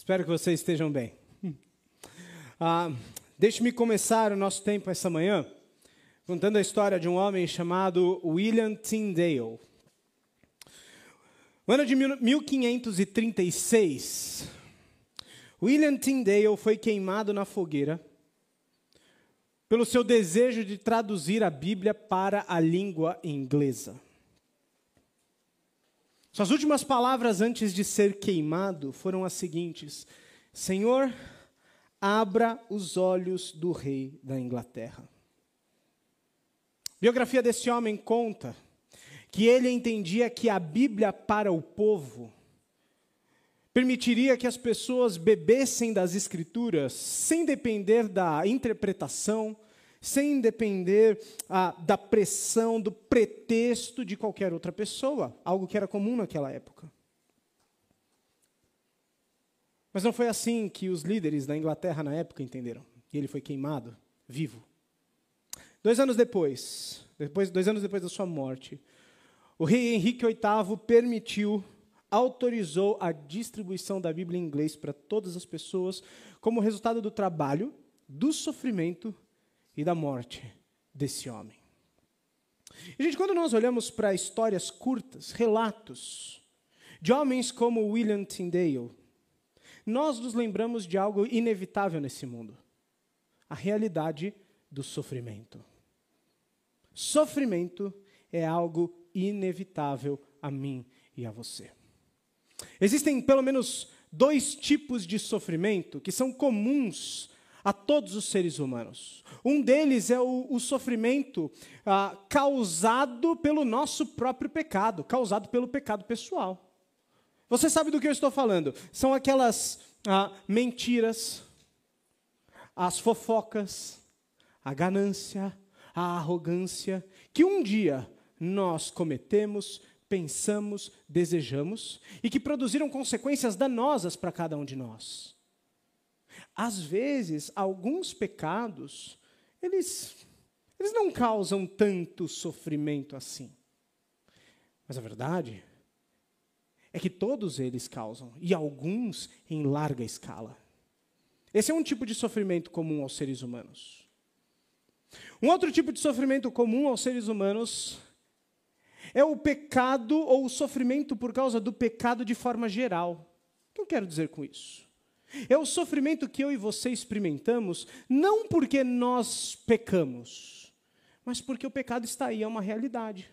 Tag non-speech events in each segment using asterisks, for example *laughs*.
Espero que vocês estejam bem. *laughs* Ah, Deixe-me começar o nosso tempo essa manhã contando a história de um homem chamado William Tyndale. No ano de 1536, William Tyndale foi queimado na fogueira pelo seu desejo de traduzir a Bíblia para a língua inglesa. Suas últimas palavras antes de ser queimado foram as seguintes: Senhor, abra os olhos do rei da Inglaterra. A biografia desse homem conta que ele entendia que a Bíblia para o povo permitiria que as pessoas bebessem das Escrituras sem depender da interpretação, sem depender ah, da pressão, do pretexto de qualquer outra pessoa, algo que era comum naquela época. Mas não foi assim que os líderes da Inglaterra na época entenderam. E ele foi queimado, vivo. Dois anos depois, depois dois anos depois da sua morte, o rei Henrique VIII permitiu, autorizou a distribuição da Bíblia em inglês para todas as pessoas, como resultado do trabalho, do sofrimento e da morte desse homem. E, gente, quando nós olhamos para histórias curtas, relatos de homens como William Tyndale, nós nos lembramos de algo inevitável nesse mundo: a realidade do sofrimento. Sofrimento é algo inevitável a mim e a você. Existem pelo menos dois tipos de sofrimento que são comuns a todos os seres humanos. Um deles é o, o sofrimento ah, causado pelo nosso próprio pecado, causado pelo pecado pessoal. Você sabe do que eu estou falando? São aquelas ah, mentiras, as fofocas, a ganância, a arrogância, que um dia nós cometemos, pensamos, desejamos e que produziram consequências danosas para cada um de nós. Às vezes, alguns pecados, eles, eles não causam tanto sofrimento assim. Mas a verdade é que todos eles causam, e alguns em larga escala. Esse é um tipo de sofrimento comum aos seres humanos. Um outro tipo de sofrimento comum aos seres humanos é o pecado ou o sofrimento por causa do pecado de forma geral. O que eu quero dizer com isso? É o sofrimento que eu e você experimentamos, não porque nós pecamos, mas porque o pecado está aí, é uma realidade.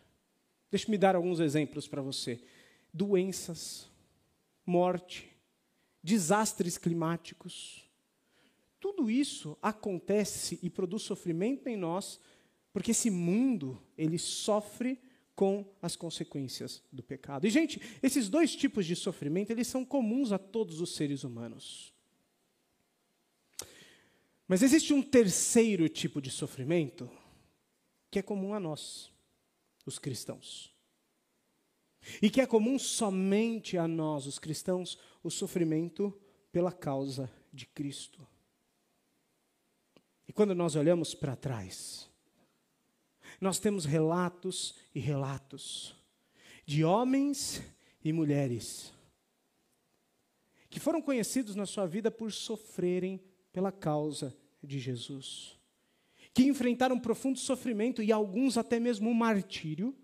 Deixe-me dar alguns exemplos para você doenças, morte, desastres climáticos. Tudo isso acontece e produz sofrimento em nós, porque esse mundo, ele sofre com as consequências do pecado. E gente, esses dois tipos de sofrimento, eles são comuns a todos os seres humanos. Mas existe um terceiro tipo de sofrimento que é comum a nós, os cristãos. E que é comum somente a nós, os cristãos, o sofrimento pela causa de Cristo. E quando nós olhamos para trás, nós temos relatos e relatos de homens e mulheres que foram conhecidos na sua vida por sofrerem pela causa de Jesus, que enfrentaram profundo sofrimento e alguns até mesmo um martírio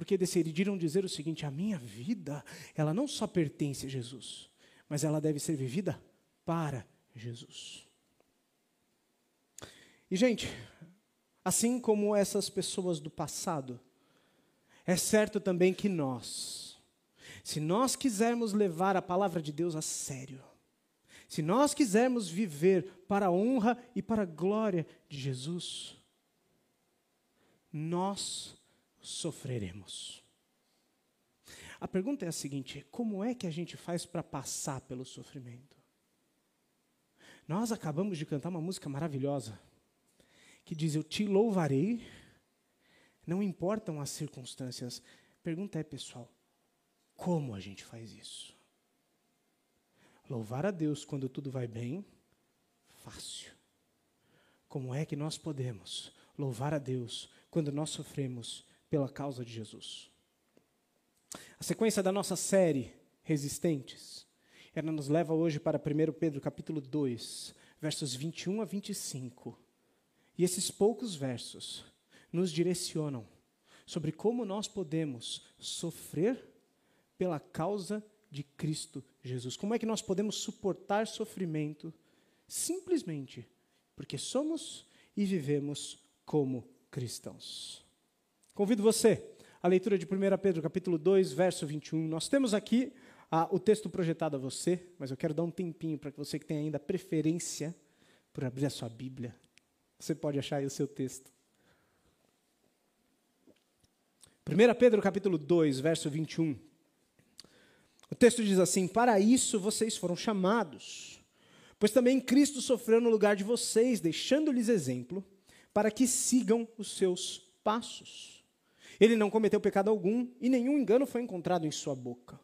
porque decidiram dizer o seguinte: a minha vida, ela não só pertence a Jesus, mas ela deve ser vivida para Jesus. E, gente, assim como essas pessoas do passado, é certo também que nós, se nós quisermos levar a palavra de Deus a sério, se nós quisermos viver para a honra e para a glória de Jesus, nós sofreremos. A pergunta é a seguinte: como é que a gente faz para passar pelo sofrimento? Nós acabamos de cantar uma música maravilhosa que diz: Eu te louvarei, não importam as circunstâncias. Pergunta é, pessoal, como a gente faz isso? Louvar a Deus quando tudo vai bem, fácil. Como é que nós podemos louvar a Deus quando nós sofremos pela causa de Jesus. A sequência da nossa série Resistentes ela nos leva hoje para 1 Pedro capítulo 2, versos 21 a 25. E esses poucos versos nos direcionam sobre como nós podemos sofrer pela causa de Cristo Jesus. Como é que nós podemos suportar sofrimento simplesmente porque somos e vivemos como cristãos. Convido você à leitura de 1 Pedro capítulo 2, verso 21. Nós temos aqui ah, o texto projetado a você, mas eu quero dar um tempinho para que você que tem ainda preferência por abrir a sua Bíblia, você pode achar aí o seu texto. 1 Pedro capítulo 2, verso 21. O texto diz assim: Para isso vocês foram chamados, pois também Cristo sofreu no lugar de vocês, deixando-lhes exemplo, para que sigam os seus passos. Ele não cometeu pecado algum e nenhum engano foi encontrado em sua boca.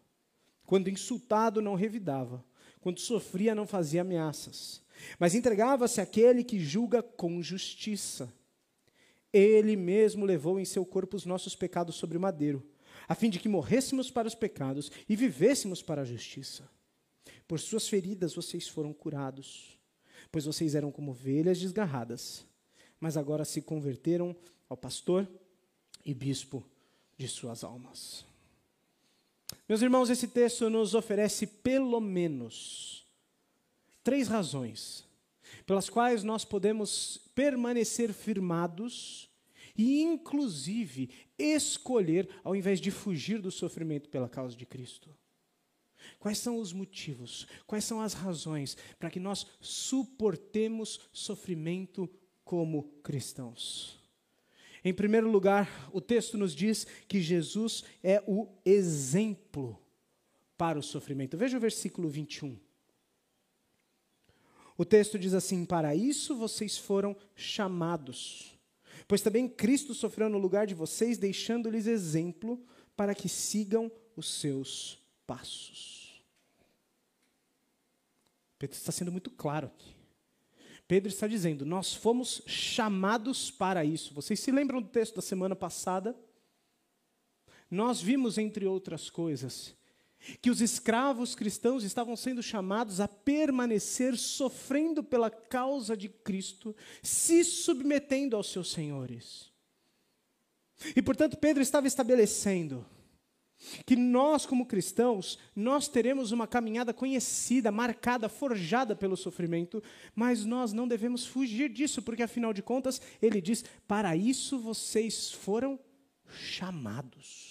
Quando insultado, não revidava. Quando sofria, não fazia ameaças mas entregava-se àquele que julga com justiça. Ele mesmo levou em seu corpo os nossos pecados sobre o madeiro, a fim de que morrêssemos para os pecados e vivêssemos para a justiça. Por suas feridas vocês foram curados, pois vocês eram como ovelhas desgarradas, mas agora se converteram ao pastor e bispo de suas almas. Meus irmãos, esse texto nos oferece pelo menos três razões pelas quais nós podemos permanecer firmados e, inclusive, escolher ao invés de fugir do sofrimento pela causa de Cristo. Quais são os motivos, quais são as razões para que nós suportemos sofrimento como cristãos? Em primeiro lugar, o texto nos diz que Jesus é o exemplo para o sofrimento. Veja o versículo 21. O texto diz assim: Para isso vocês foram chamados. Pois também Cristo sofreu no lugar de vocês, deixando-lhes exemplo para que sigam os seus passos. Pedro está sendo muito claro aqui. Pedro está dizendo: Nós fomos chamados para isso. Vocês se lembram do texto da semana passada? Nós vimos, entre outras coisas, que os escravos cristãos estavam sendo chamados a permanecer sofrendo pela causa de Cristo, se submetendo aos seus senhores. E portanto, Pedro estava estabelecendo que nós, como cristãos, nós teremos uma caminhada conhecida, marcada, forjada pelo sofrimento, mas nós não devemos fugir disso, porque afinal de contas, ele diz: para isso vocês foram chamados.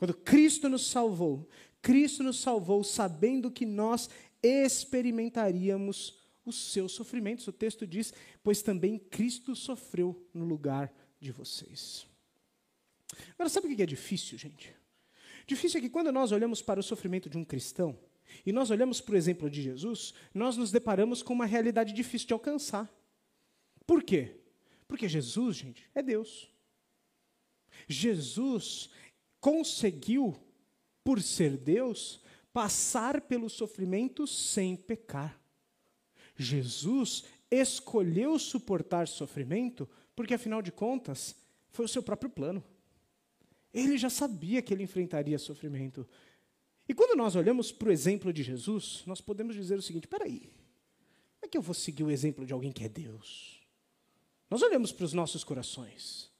Quando Cristo nos salvou, Cristo nos salvou sabendo que nós experimentaríamos os seus sofrimentos. O texto diz: Pois também Cristo sofreu no lugar de vocês. Agora, sabe o que é difícil, gente? Difícil é que quando nós olhamos para o sofrimento de um cristão, e nós olhamos para o exemplo de Jesus, nós nos deparamos com uma realidade difícil de alcançar. Por quê? Porque Jesus, gente, é Deus. Jesus conseguiu, por ser Deus, passar pelo sofrimento sem pecar. Jesus escolheu suportar sofrimento porque, afinal de contas, foi o seu próprio plano. Ele já sabia que ele enfrentaria sofrimento. E quando nós olhamos para o exemplo de Jesus, nós podemos dizer o seguinte: peraí, como é que eu vou seguir o exemplo de alguém que é Deus? Nós olhamos para os nossos corações,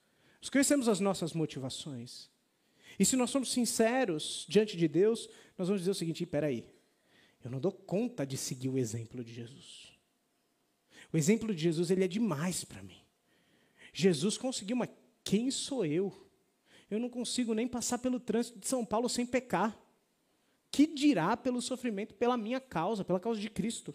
nós conhecemos as nossas motivações. E se nós somos sinceros diante de Deus, nós vamos dizer o seguinte: espera aí, eu não dou conta de seguir o exemplo de Jesus. O exemplo de Jesus ele é demais para mim. Jesus conseguiu, mas quem sou eu? Eu não consigo nem passar pelo trânsito de São Paulo sem pecar. Que dirá pelo sofrimento pela minha causa, pela causa de Cristo?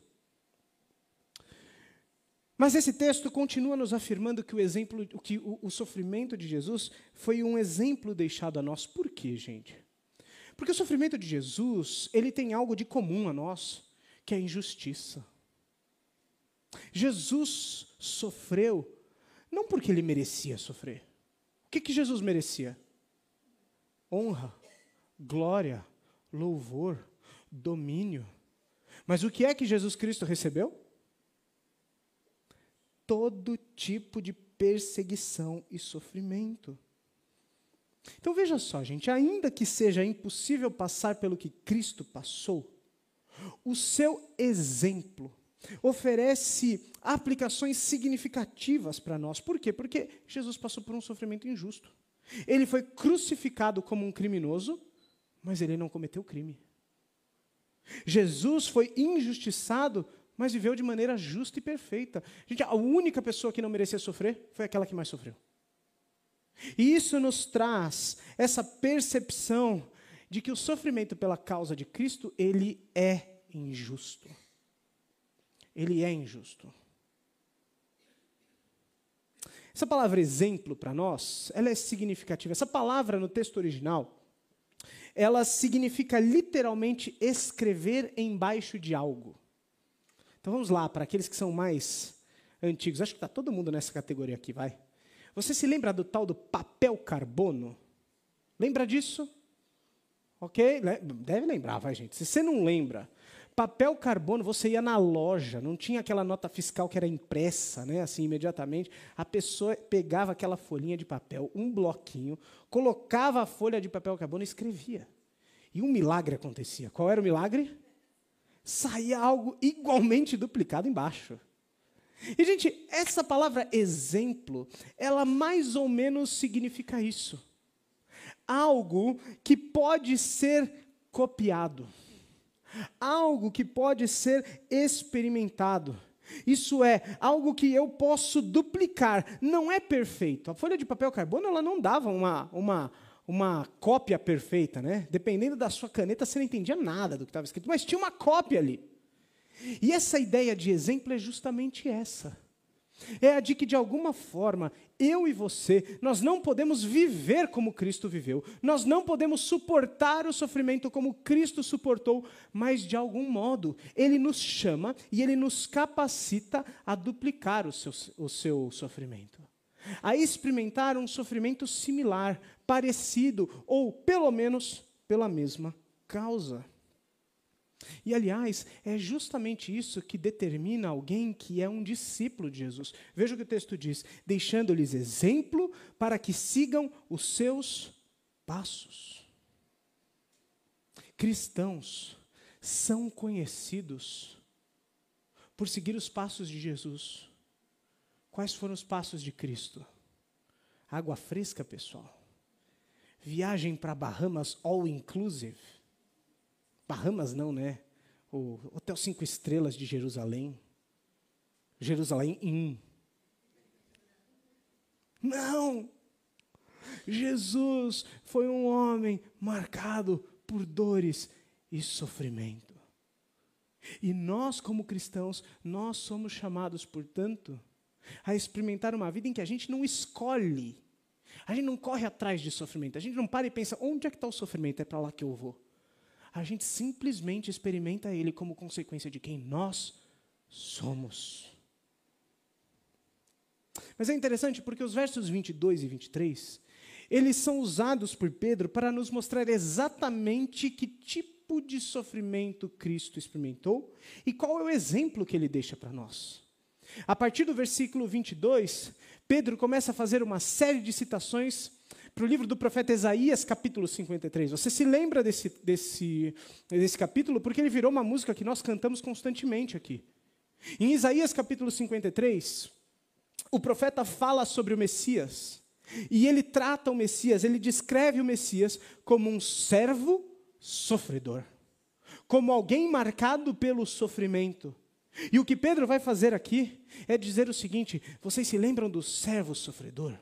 Mas esse texto continua nos afirmando que o exemplo, que o, o, sofrimento de Jesus foi um exemplo deixado a nós. Por quê, gente? Porque o sofrimento de Jesus, ele tem algo de comum a nós, que é a injustiça. Jesus sofreu não porque ele merecia sofrer. O que, que Jesus merecia? Honra, glória, louvor, domínio. Mas o que é que Jesus Cristo recebeu? Todo tipo de perseguição e sofrimento. Então veja só, gente, ainda que seja impossível passar pelo que Cristo passou, o seu exemplo oferece aplicações significativas para nós. Por quê? Porque Jesus passou por um sofrimento injusto. Ele foi crucificado como um criminoso, mas ele não cometeu crime. Jesus foi injustiçado, mas viveu de maneira justa e perfeita. Gente, a única pessoa que não merecia sofrer foi aquela que mais sofreu. E isso nos traz essa percepção de que o sofrimento pela causa de Cristo, ele é injusto. Ele é injusto. Essa palavra exemplo para nós, ela é significativa. Essa palavra no texto original, ela significa literalmente escrever embaixo de algo. Então vamos lá, para aqueles que são mais antigos. Acho que está todo mundo nessa categoria aqui, vai. Você se lembra do tal do papel carbono? Lembra disso? Ok? Deve lembrar, vai, gente. Se você não lembra, papel carbono, você ia na loja, não tinha aquela nota fiscal que era impressa, né, assim, imediatamente. A pessoa pegava aquela folhinha de papel, um bloquinho, colocava a folha de papel carbono e escrevia. E um milagre acontecia. Qual era o milagre? Saía algo igualmente duplicado embaixo. E, gente, essa palavra exemplo, ela mais ou menos significa isso. Algo que pode ser copiado. Algo que pode ser experimentado. Isso é algo que eu posso duplicar. Não é perfeito. A folha de papel carbono ela não dava uma, uma, uma cópia perfeita, né? Dependendo da sua caneta, você não entendia nada do que estava escrito, mas tinha uma cópia ali. E essa ideia de exemplo é justamente essa. É a de que, de alguma forma, eu e você, nós não podemos viver como Cristo viveu, nós não podemos suportar o sofrimento como Cristo suportou, mas, de algum modo, Ele nos chama e Ele nos capacita a duplicar o seu, o seu sofrimento, a experimentar um sofrimento similar, parecido, ou, pelo menos, pela mesma causa. E, aliás, é justamente isso que determina alguém que é um discípulo de Jesus. Veja o que o texto diz: deixando-lhes exemplo para que sigam os seus passos. Cristãos são conhecidos por seguir os passos de Jesus. Quais foram os passos de Cristo? Água fresca, pessoal. Viagem para Bahamas all inclusive Bahamas não, né? O Hotel Cinco Estrelas de Jerusalém. Jerusalém in. Não! Jesus foi um homem marcado por dores e sofrimento. E nós, como cristãos, nós somos chamados, portanto, a experimentar uma vida em que a gente não escolhe. A gente não corre atrás de sofrimento. A gente não para e pensa, onde é que está o sofrimento? É para lá que eu vou a gente simplesmente experimenta ele como consequência de quem nós somos. Mas é interessante porque os versos 22 e 23, eles são usados por Pedro para nos mostrar exatamente que tipo de sofrimento Cristo experimentou e qual é o exemplo que ele deixa para nós. A partir do versículo 22, Pedro começa a fazer uma série de citações para o livro do profeta Isaías, capítulo 53. Você se lembra desse, desse, desse capítulo? Porque ele virou uma música que nós cantamos constantemente aqui. Em Isaías, capítulo 53, o profeta fala sobre o Messias. E ele trata o Messias, ele descreve o Messias como um servo sofredor, como alguém marcado pelo sofrimento. E o que Pedro vai fazer aqui é dizer o seguinte: vocês se lembram do servo sofredor?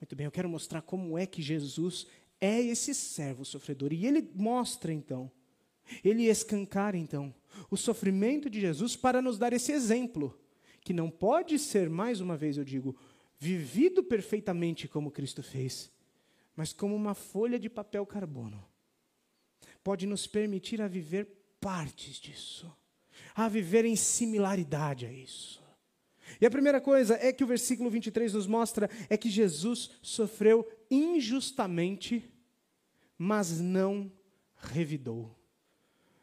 Muito bem, eu quero mostrar como é que Jesus é esse servo sofredor. E ele mostra então, ele escancara então, o sofrimento de Jesus para nos dar esse exemplo, que não pode ser, mais uma vez eu digo, vivido perfeitamente como Cristo fez, mas como uma folha de papel carbono. Pode nos permitir a viver partes disso, a viver em similaridade a isso. E a primeira coisa é que o versículo 23 nos mostra é que Jesus sofreu injustamente, mas não revidou.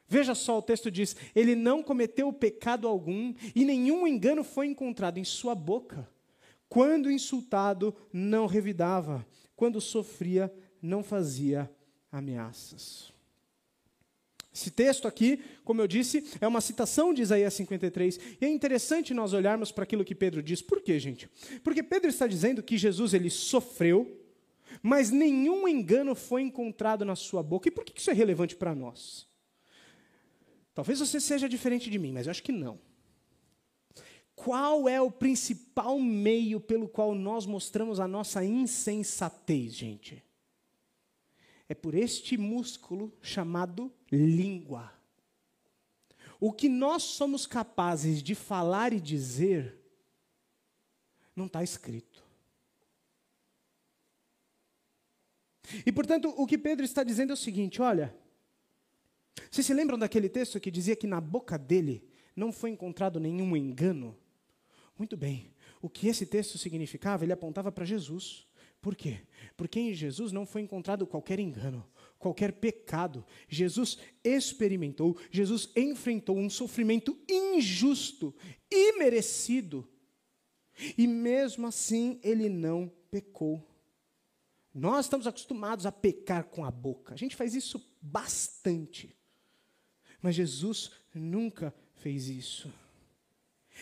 Veja só, o texto diz: ele não cometeu pecado algum e nenhum engano foi encontrado em sua boca. Quando insultado, não revidava. quando sofria, não fazia ameaças. Esse texto aqui, como eu disse, é uma citação de Isaías 53. E é interessante nós olharmos para aquilo que Pedro diz. Por quê, gente? Porque Pedro está dizendo que Jesus ele sofreu, mas nenhum engano foi encontrado na sua boca. E por que isso é relevante para nós? Talvez você seja diferente de mim, mas eu acho que não. Qual é o principal meio pelo qual nós mostramos a nossa insensatez, gente? É por este músculo chamado língua. O que nós somos capazes de falar e dizer não está escrito. E portanto, o que Pedro está dizendo é o seguinte: olha, vocês se lembram daquele texto que dizia que na boca dele não foi encontrado nenhum engano? Muito bem. O que esse texto significava? Ele apontava para Jesus. Por quê? Porque em Jesus não foi encontrado qualquer engano, qualquer pecado. Jesus experimentou, Jesus enfrentou um sofrimento injusto, imerecido. E mesmo assim ele não pecou. Nós estamos acostumados a pecar com a boca. A gente faz isso bastante. Mas Jesus nunca fez isso.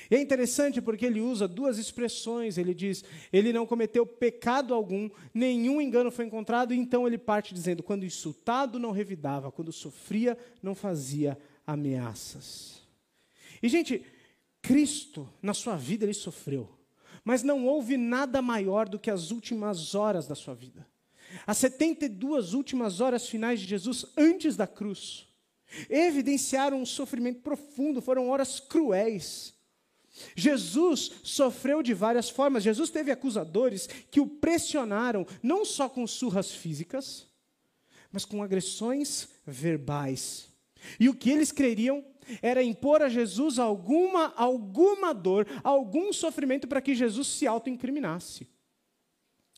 E é interessante porque ele usa duas expressões. Ele diz: ele não cometeu pecado algum, nenhum engano foi encontrado, então ele parte dizendo: quando insultado, não revidava, quando sofria, não fazia ameaças. E, gente, Cristo, na sua vida, ele sofreu, mas não houve nada maior do que as últimas horas da sua vida. As 72 últimas horas finais de Jesus antes da cruz evidenciaram um sofrimento profundo, foram horas cruéis. Jesus sofreu de várias formas. Jesus teve acusadores que o pressionaram, não só com surras físicas, mas com agressões verbais. E o que eles queriam era impor a Jesus alguma, alguma dor, algum sofrimento para que Jesus se autoincriminasse.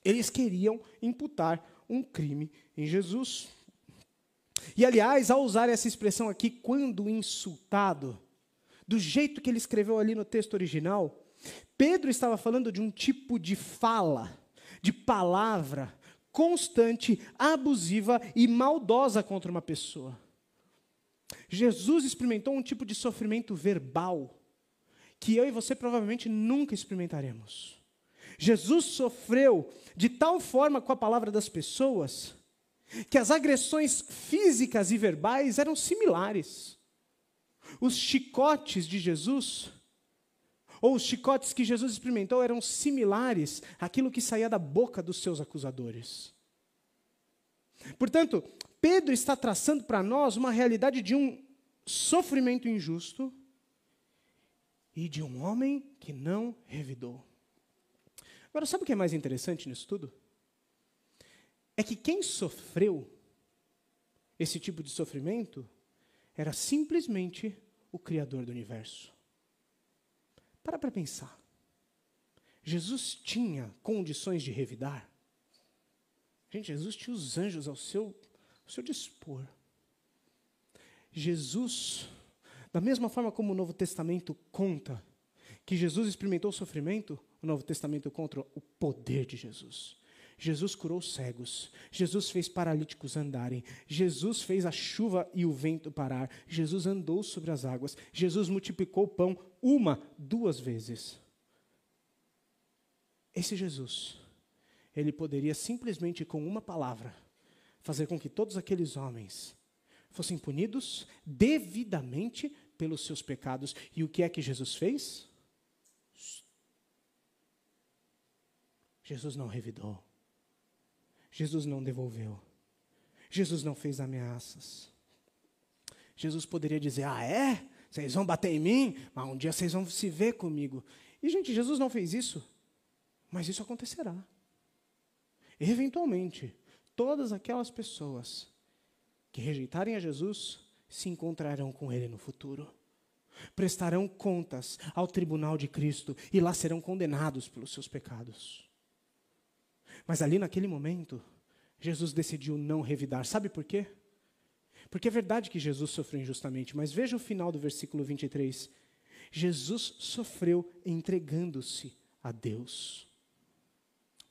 Eles queriam imputar um crime em Jesus. E, aliás, ao usar essa expressão aqui, quando insultado, do jeito que ele escreveu ali no texto original, Pedro estava falando de um tipo de fala, de palavra constante, abusiva e maldosa contra uma pessoa. Jesus experimentou um tipo de sofrimento verbal que eu e você provavelmente nunca experimentaremos. Jesus sofreu de tal forma com a palavra das pessoas que as agressões físicas e verbais eram similares. Os chicotes de Jesus, ou os chicotes que Jesus experimentou, eram similares àquilo que saía da boca dos seus acusadores. Portanto, Pedro está traçando para nós uma realidade de um sofrimento injusto e de um homem que não revidou. Agora, sabe o que é mais interessante nisso tudo? é que quem sofreu esse tipo de sofrimento era simplesmente o Criador do universo. Para para pensar. Jesus tinha condições de revidar? Gente, Jesus tinha os anjos ao seu, ao seu dispor. Jesus, da mesma forma como o Novo Testamento conta que Jesus experimentou o sofrimento, o Novo Testamento conta o poder de Jesus. Jesus curou cegos, Jesus fez paralíticos andarem, Jesus fez a chuva e o vento parar, Jesus andou sobre as águas, Jesus multiplicou o pão uma, duas vezes. Esse Jesus, ele poderia simplesmente com uma palavra fazer com que todos aqueles homens fossem punidos devidamente pelos seus pecados. E o que é que Jesus fez? Jesus não revidou. Jesus não devolveu. Jesus não fez ameaças. Jesus poderia dizer: Ah, é? Vocês vão bater em mim, mas um dia vocês vão se ver comigo. E, gente, Jesus não fez isso, mas isso acontecerá. Eventualmente, todas aquelas pessoas que rejeitarem a Jesus se encontrarão com Ele no futuro. Prestarão contas ao tribunal de Cristo e lá serão condenados pelos seus pecados. Mas ali naquele momento, Jesus decidiu não revidar. Sabe por quê? Porque é verdade que Jesus sofreu injustamente, mas veja o final do versículo 23. Jesus sofreu entregando-se a Deus.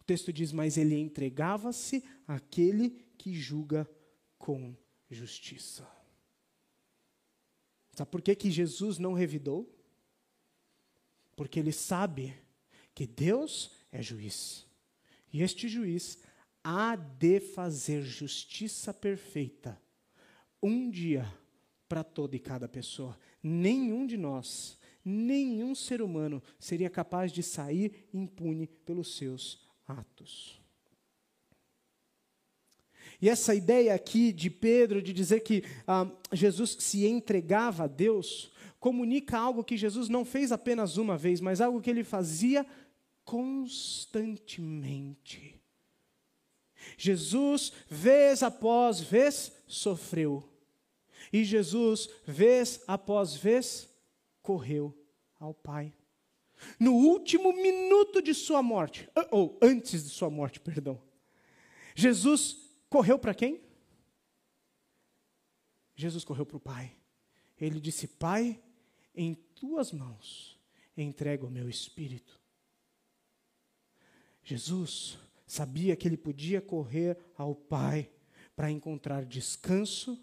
texto diz: Mas ele entregava-se àquele que julga com justiça. Sabe por que, que Jesus não revidou? Porque ele sabe que Deus é juiz. E este juiz há de fazer justiça perfeita, um dia para toda e cada pessoa. Nenhum de nós, nenhum ser humano seria capaz de sair impune pelos seus atos. E essa ideia aqui de Pedro de dizer que ah, Jesus se entregava a Deus, comunica algo que Jesus não fez apenas uma vez, mas algo que ele fazia constantemente. Jesus, vez após vez, sofreu. E Jesus, vez após vez, correu ao Pai. No último minuto de sua morte, ou antes de sua morte, perdão, Jesus correu para quem? Jesus correu para o Pai. Ele disse: Pai, em tuas mãos entrego o meu espírito. Jesus sabia que ele podia correr ao Pai para encontrar descanso,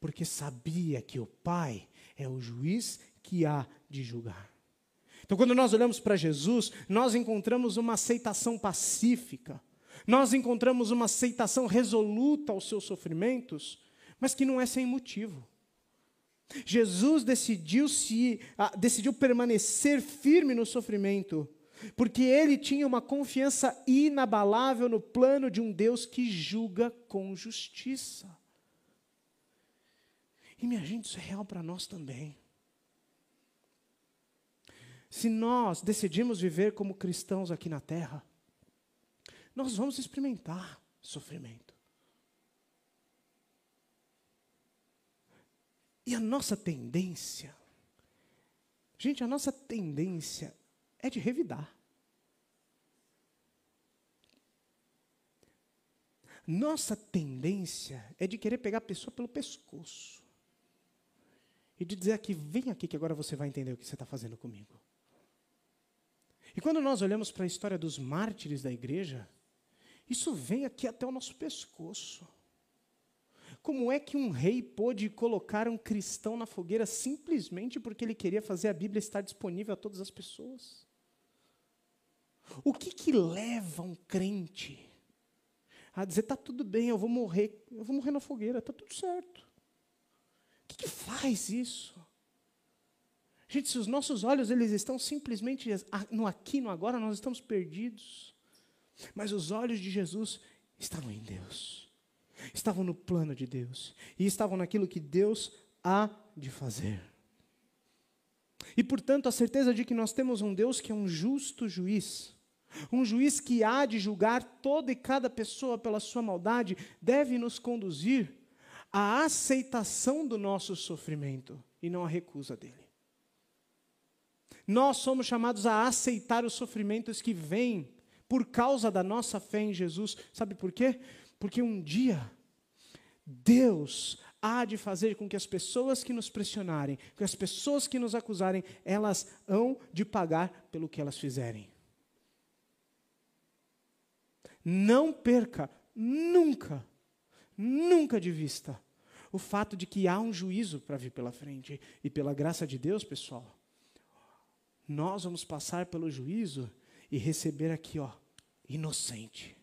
porque sabia que o Pai é o juiz que há de julgar. Então, quando nós olhamos para Jesus, nós encontramos uma aceitação pacífica, nós encontramos uma aceitação resoluta aos seus sofrimentos, mas que não é sem motivo. Jesus decidiu se ah, decidiu permanecer firme no sofrimento, porque ele tinha uma confiança inabalável no plano de um Deus que julga com justiça. E minha gente, isso é real para nós também. Se nós decidimos viver como cristãos aqui na terra, nós vamos experimentar sofrimento. E a nossa tendência, gente, a nossa tendência é de revidar. Nossa tendência é de querer pegar a pessoa pelo pescoço e de dizer aqui, vem aqui que agora você vai entender o que você está fazendo comigo. E quando nós olhamos para a história dos mártires da igreja, isso vem aqui até o nosso pescoço. Como é que um rei pôde colocar um cristão na fogueira simplesmente porque ele queria fazer a Bíblia estar disponível a todas as pessoas? O que, que leva um crente a dizer, está tudo bem, eu vou morrer, eu vou morrer na fogueira, está tudo certo? O que, que faz isso? Gente, se os nossos olhos eles estão simplesmente no aqui, no agora, nós estamos perdidos. Mas os olhos de Jesus estavam em Deus. Estavam no plano de Deus e estavam naquilo que Deus há de fazer. E, portanto, a certeza de que nós temos um Deus que é um justo juiz, um juiz que há de julgar toda e cada pessoa pela sua maldade, deve nos conduzir à aceitação do nosso sofrimento e não à recusa dele. Nós somos chamados a aceitar os sofrimentos que vêm por causa da nossa fé em Jesus. Sabe por quê? Porque um dia Deus há de fazer com que as pessoas que nos pressionarem, que as pessoas que nos acusarem, elas hão de pagar pelo que elas fizerem. Não perca nunca, nunca de vista o fato de que há um juízo para vir pela frente. E pela graça de Deus, pessoal, nós vamos passar pelo juízo e receber aqui, ó, inocente.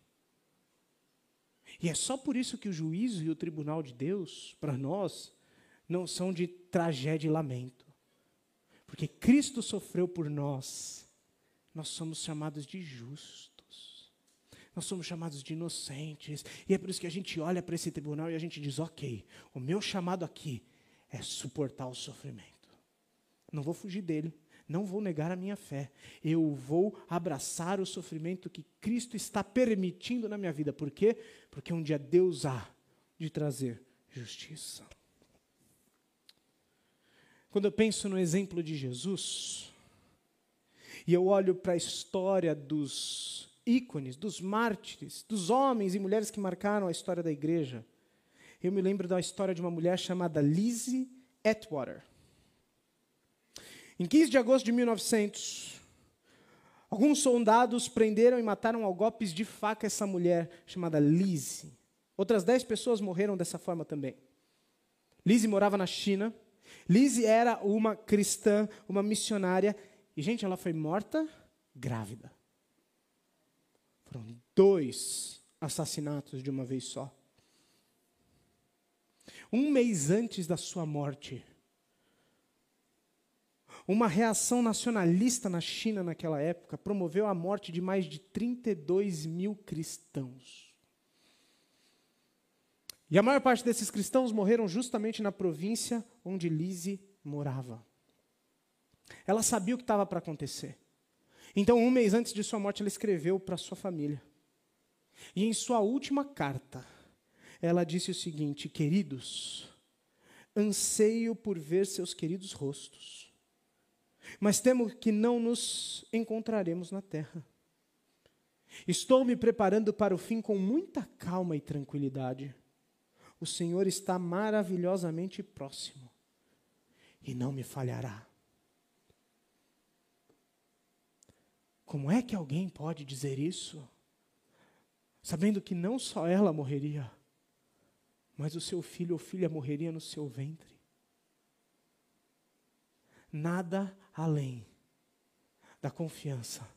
E é só por isso que o juízo e o tribunal de Deus, para nós, não são de tragédia e lamento. Porque Cristo sofreu por nós, nós somos chamados de justos. Nós somos chamados de inocentes. E é por isso que a gente olha para esse tribunal e a gente diz: ok, o meu chamado aqui é suportar o sofrimento. Não vou fugir dele não vou negar a minha fé. Eu vou abraçar o sofrimento que Cristo está permitindo na minha vida. Por quê? Porque um dia Deus há de trazer justiça. Quando eu penso no exemplo de Jesus, e eu olho para a história dos ícones, dos mártires, dos homens e mulheres que marcaram a história da igreja, eu me lembro da história de uma mulher chamada Lizzie Atwater. Em 15 de agosto de 1900, Alguns soldados prenderam e mataram ao golpes de faca essa mulher chamada Lise. Outras dez pessoas morreram dessa forma também. Lise morava na China. Lise era uma cristã, uma missionária. E, gente, ela foi morta grávida. Foram dois assassinatos de uma vez só. Um mês antes da sua morte, uma reação nacionalista na China naquela época promoveu a morte de mais de 32 mil cristãos. E a maior parte desses cristãos morreram justamente na província onde Lise morava. Ela sabia o que estava para acontecer. Então, um mês antes de sua morte, ela escreveu para sua família. E em sua última carta, ela disse o seguinte: Queridos, anseio por ver seus queridos rostos, mas temo que não nos encontraremos na terra. Estou me preparando para o fim com muita calma e tranquilidade. O Senhor está maravilhosamente próximo e não me falhará. Como é que alguém pode dizer isso? Sabendo que não só ela morreria, mas o seu filho ou filha morreria no seu ventre. Nada além da confiança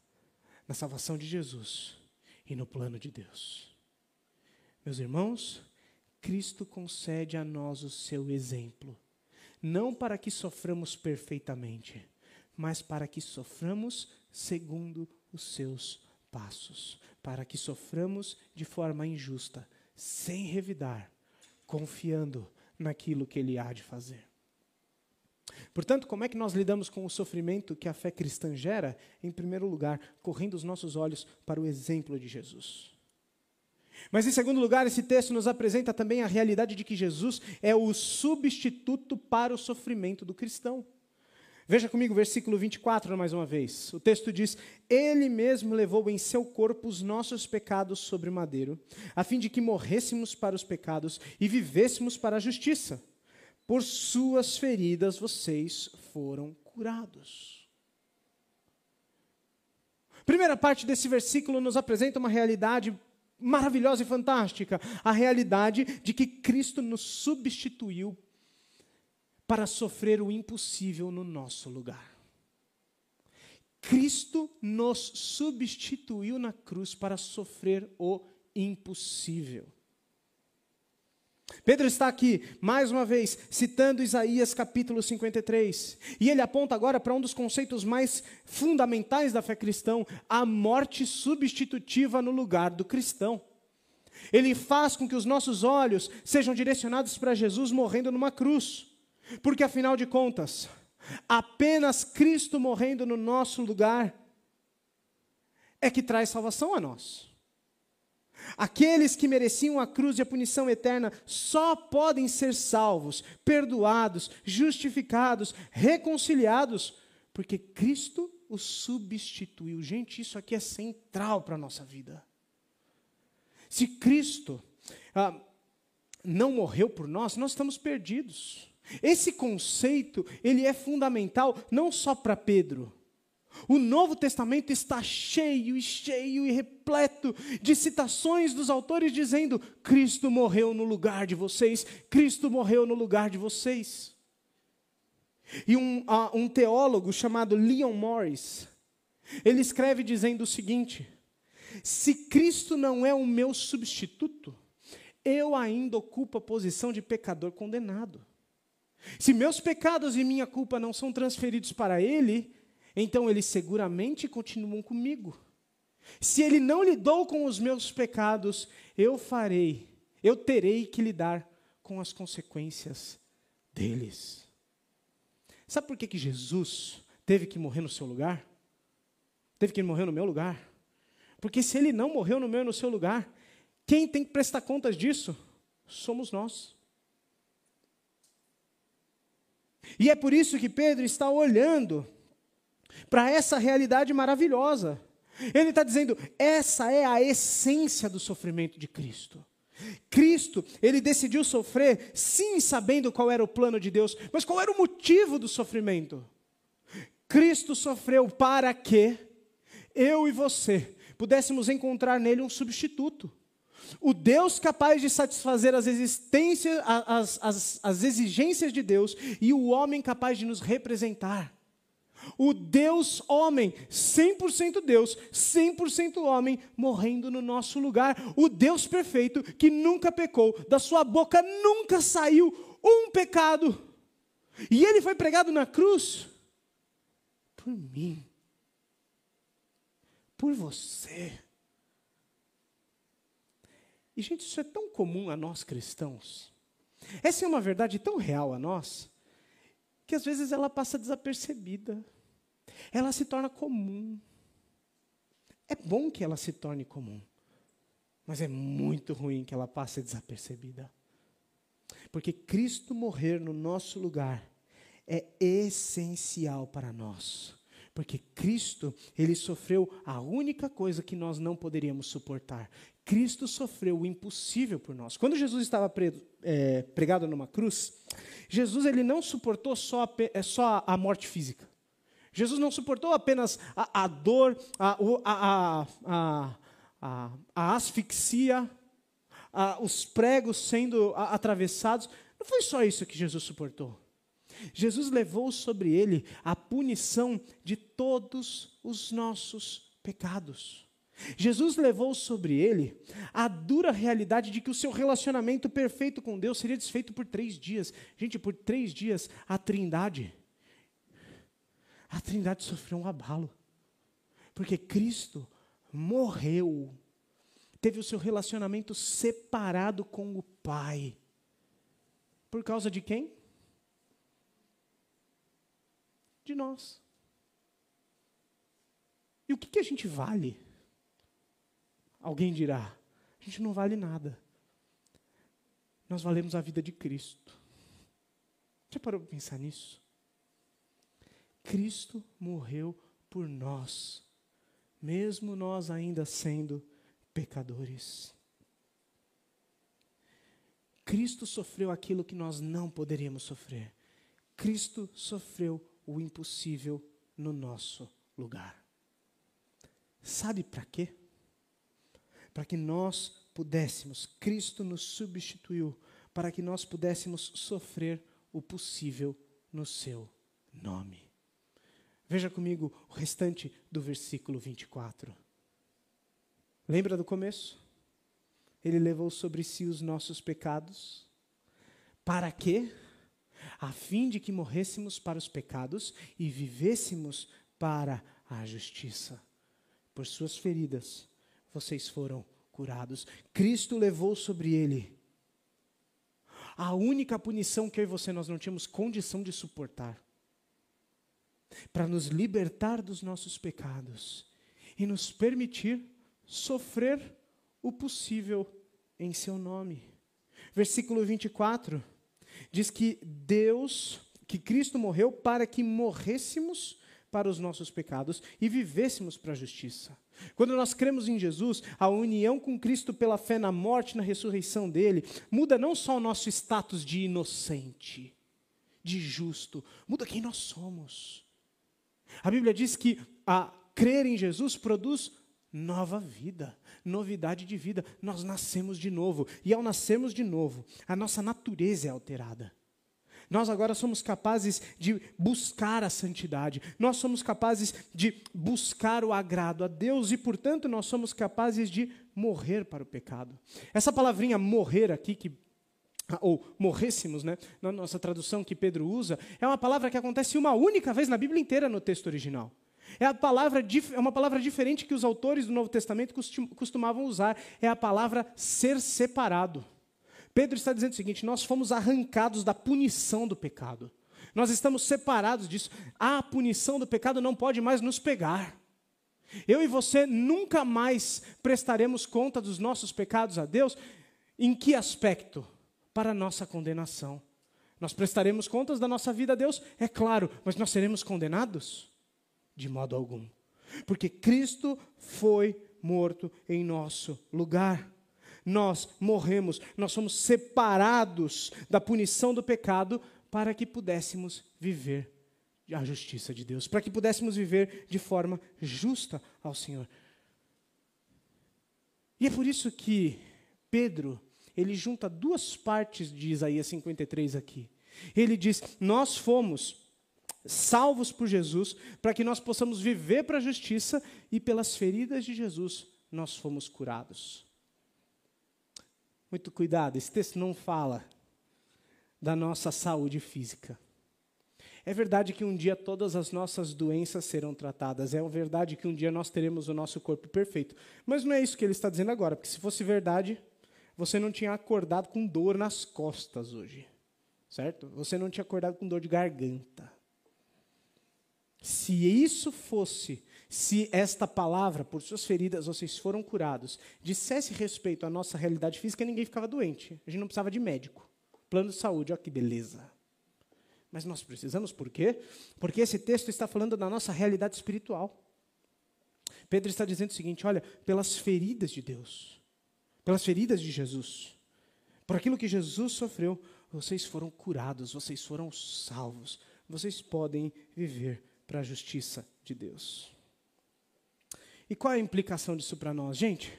na salvação de Jesus e no plano de Deus. Meus irmãos, Cristo concede a nós o seu exemplo, não para que soframos perfeitamente, mas para que soframos segundo os seus passos, para que soframos de forma injusta, sem revidar, confiando naquilo que Ele há de fazer. Portanto, como é que nós lidamos com o sofrimento que a fé cristã gera? Em primeiro lugar, correndo os nossos olhos para o exemplo de Jesus. Mas, em segundo lugar, esse texto nos apresenta também a realidade de que Jesus é o substituto para o sofrimento do cristão. Veja comigo o versículo 24 mais uma vez. O texto diz: Ele mesmo levou em seu corpo os nossos pecados sobre madeiro, a fim de que morrêssemos para os pecados e vivêssemos para a justiça. Por suas feridas vocês foram curados. Primeira parte desse versículo nos apresenta uma realidade maravilhosa e fantástica, a realidade de que Cristo nos substituiu para sofrer o impossível no nosso lugar. Cristo nos substituiu na cruz para sofrer o impossível. Pedro está aqui, mais uma vez, citando Isaías capítulo 53. E ele aponta agora para um dos conceitos mais fundamentais da fé cristã, a morte substitutiva no lugar do cristão. Ele faz com que os nossos olhos sejam direcionados para Jesus morrendo numa cruz. Porque afinal de contas, apenas Cristo morrendo no nosso lugar é que traz salvação a nós. Aqueles que mereciam a cruz e a punição eterna só podem ser salvos, perdoados, justificados, reconciliados, porque Cristo os substituiu. Gente, isso aqui é central para a nossa vida. Se Cristo ah, não morreu por nós, nós estamos perdidos. Esse conceito, ele é fundamental não só para Pedro. O Novo Testamento está cheio e cheio e repleto de citações dos autores dizendo: Cristo morreu no lugar de vocês, Cristo morreu no lugar de vocês. E um, uh, um teólogo chamado Leon Morris, ele escreve dizendo o seguinte: Se Cristo não é o meu substituto, eu ainda ocupo a posição de pecador condenado. Se meus pecados e minha culpa não são transferidos para Ele, então eles seguramente continuam comigo. Se Ele não lidou com os meus pecados, eu farei, eu terei que lidar com as consequências deles. Sabe por que, que Jesus teve que morrer no seu lugar? Teve que morrer no meu lugar? Porque se ele não morreu no meu e no seu lugar, quem tem que prestar contas disso? Somos nós. E é por isso que Pedro está olhando para essa realidade maravilhosa. Ele está dizendo: essa é a essência do sofrimento de Cristo. Cristo, ele decidiu sofrer, sim, sabendo qual era o plano de Deus, mas qual era o motivo do sofrimento? Cristo sofreu para que eu e você pudéssemos encontrar nele um substituto. O Deus capaz de satisfazer as, existências, as, as, as exigências de Deus e o homem capaz de nos representar. O Deus homem, 100% Deus, 100% homem, morrendo no nosso lugar. O Deus perfeito que nunca pecou, da sua boca nunca saiu um pecado. E ele foi pregado na cruz por mim, por você. E, gente, isso é tão comum a nós cristãos. Essa é uma verdade tão real a nós, que às vezes ela passa desapercebida. Ela se torna comum. É bom que ela se torne comum, mas é muito ruim que ela passe desapercebida. Porque Cristo morrer no nosso lugar é essencial para nós. Porque Cristo, ele sofreu a única coisa que nós não poderíamos suportar. Cristo sofreu o impossível por nós. Quando Jesus estava é, pregado numa cruz, Jesus ele não suportou só a, é, só a morte física. Jesus não suportou apenas a, a dor, a, a asfixia, os pregos sendo atravessados. Não foi só isso que Jesus suportou. Jesus levou sobre ele a punição de todos os nossos pecados. Jesus levou sobre ele a dura realidade de que o seu relacionamento perfeito com Deus seria desfeito por três dias. Gente, por três dias, a trindade, a trindade sofreu um abalo. Porque Cristo morreu, teve o seu relacionamento separado com o Pai. Por causa de quem? de nós. E o que, que a gente vale? Alguém dirá: a gente não vale nada. Nós valemos a vida de Cristo. Já parou para pensar nisso? Cristo morreu por nós, mesmo nós ainda sendo pecadores. Cristo sofreu aquilo que nós não poderíamos sofrer. Cristo sofreu o impossível no nosso lugar. Sabe para quê? Para que nós pudéssemos, Cristo nos substituiu, para que nós pudéssemos sofrer o possível no seu nome. Veja comigo o restante do versículo 24. Lembra do começo? Ele levou sobre si os nossos pecados. Para quê? a fim de que morrêssemos para os pecados e vivêssemos para a justiça. Por suas feridas vocês foram curados. Cristo levou sobre ele a única punição que eu e você nós não tínhamos condição de suportar. Para nos libertar dos nossos pecados e nos permitir sofrer o possível em seu nome. Versículo 24 diz que Deus, que Cristo morreu para que morrêssemos para os nossos pecados e vivêssemos para a justiça. Quando nós cremos em Jesus, a união com Cristo pela fé na morte e na ressurreição dele, muda não só o nosso status de inocente, de justo, muda quem nós somos. A Bíblia diz que a crer em Jesus produz nova vida, novidade de vida. Nós nascemos de novo. E ao nascermos de novo, a nossa natureza é alterada. Nós agora somos capazes de buscar a santidade, nós somos capazes de buscar o agrado a Deus e, portanto, nós somos capazes de morrer para o pecado. Essa palavrinha morrer aqui, que ou morrêssemos, né, na nossa tradução que Pedro usa, é uma palavra que acontece uma única vez na Bíblia inteira no texto original. É, a palavra, é uma palavra diferente que os autores do Novo Testamento costumavam usar. É a palavra ser separado. Pedro está dizendo o seguinte: nós fomos arrancados da punição do pecado. Nós estamos separados disso. A punição do pecado não pode mais nos pegar. Eu e você nunca mais prestaremos conta dos nossos pecados a Deus. Em que aspecto? Para a nossa condenação. Nós prestaremos contas da nossa vida a Deus, é claro, mas nós seremos condenados? De modo algum. Porque Cristo foi morto em nosso lugar. Nós morremos, nós somos separados da punição do pecado para que pudéssemos viver a justiça de Deus, para que pudéssemos viver de forma justa ao Senhor. E é por isso que Pedro, ele junta duas partes de Isaías 53 aqui. Ele diz: Nós fomos salvos por Jesus, para que nós possamos viver para a justiça, e pelas feridas de Jesus nós fomos curados. Muito cuidado, esse texto não fala da nossa saúde física. É verdade que um dia todas as nossas doenças serão tratadas. É verdade que um dia nós teremos o nosso corpo perfeito. Mas não é isso que ele está dizendo agora, porque se fosse verdade, você não tinha acordado com dor nas costas hoje. Certo? Você não tinha acordado com dor de garganta. Se isso fosse, se esta palavra, por suas feridas vocês foram curados, dissesse respeito à nossa realidade física, ninguém ficava doente. A gente não precisava de médico. Plano de saúde, olha que beleza. Mas nós precisamos por quê? Porque esse texto está falando da nossa realidade espiritual. Pedro está dizendo o seguinte: olha, pelas feridas de Deus, pelas feridas de Jesus, por aquilo que Jesus sofreu, vocês foram curados, vocês foram salvos, vocês podem viver para a justiça de Deus. E qual é a implicação disso para nós? Gente,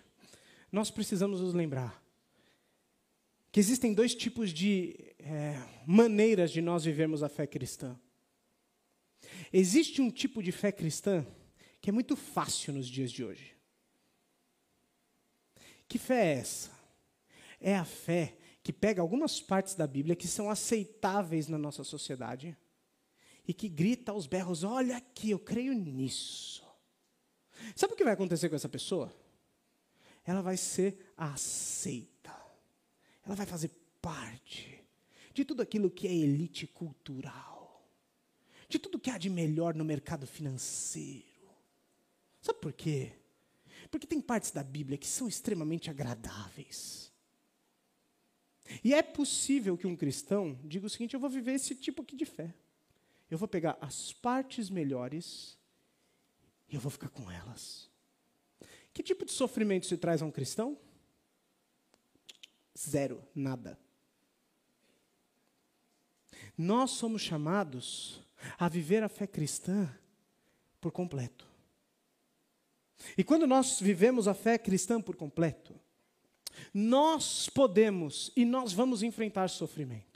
nós precisamos nos lembrar que existem dois tipos de é, maneiras de nós vivermos a fé cristã. Existe um tipo de fé cristã que é muito fácil nos dias de hoje. Que fé é essa? É a fé que pega algumas partes da Bíblia que são aceitáveis na nossa sociedade e que grita aos berros: Olha aqui, eu creio nisso. Sabe o que vai acontecer com essa pessoa? Ela vai ser aceita. Ela vai fazer parte de tudo aquilo que é elite cultural, de tudo que há de melhor no mercado financeiro. Sabe por quê? Porque tem partes da Bíblia que são extremamente agradáveis. E é possível que um cristão diga o seguinte: eu vou viver esse tipo aqui de fé. Eu vou pegar as partes melhores e eu vou ficar com elas. Que tipo de sofrimento se traz a um cristão? Zero, nada. Nós somos chamados a viver a fé cristã por completo. E quando nós vivemos a fé cristã por completo, nós podemos e nós vamos enfrentar sofrimento.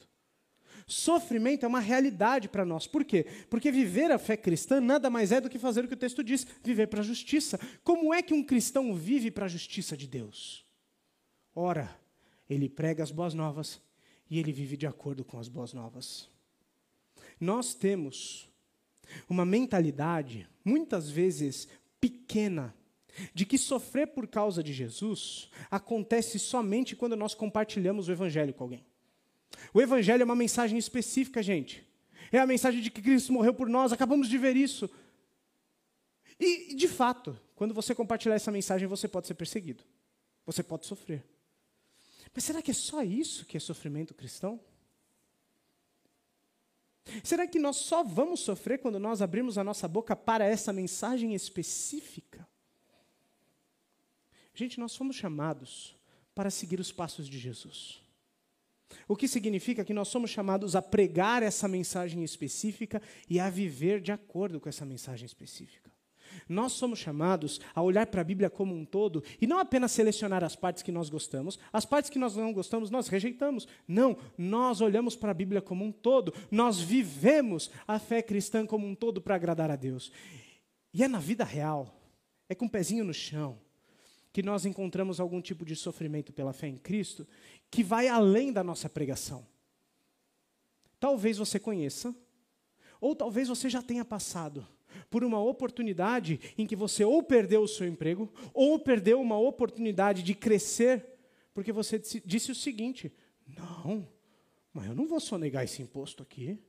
Sofrimento é uma realidade para nós. Por quê? Porque viver a fé cristã nada mais é do que fazer o que o texto diz: viver para a justiça. Como é que um cristão vive para a justiça de Deus? Ora, ele prega as boas novas e ele vive de acordo com as boas novas. Nós temos uma mentalidade, muitas vezes pequena, de que sofrer por causa de Jesus acontece somente quando nós compartilhamos o Evangelho com alguém. O Evangelho é uma mensagem específica, gente. É a mensagem de que Cristo morreu por nós, acabamos de ver isso. E, de fato, quando você compartilhar essa mensagem, você pode ser perseguido. Você pode sofrer. Mas será que é só isso que é sofrimento cristão? Será que nós só vamos sofrer quando nós abrimos a nossa boca para essa mensagem específica? Gente, nós fomos chamados para seguir os passos de Jesus. O que significa que nós somos chamados a pregar essa mensagem específica e a viver de acordo com essa mensagem específica. Nós somos chamados a olhar para a Bíblia como um todo e não apenas selecionar as partes que nós gostamos, as partes que nós não gostamos nós rejeitamos. Não, nós olhamos para a Bíblia como um todo, nós vivemos a fé cristã como um todo para agradar a Deus. E é na vida real, é com o um pezinho no chão, que nós encontramos algum tipo de sofrimento pela fé em Cristo que vai além da nossa pregação. Talvez você conheça, ou talvez você já tenha passado por uma oportunidade em que você ou perdeu o seu emprego, ou perdeu uma oportunidade de crescer, porque você disse o seguinte: não, mas eu não vou sonegar esse imposto aqui.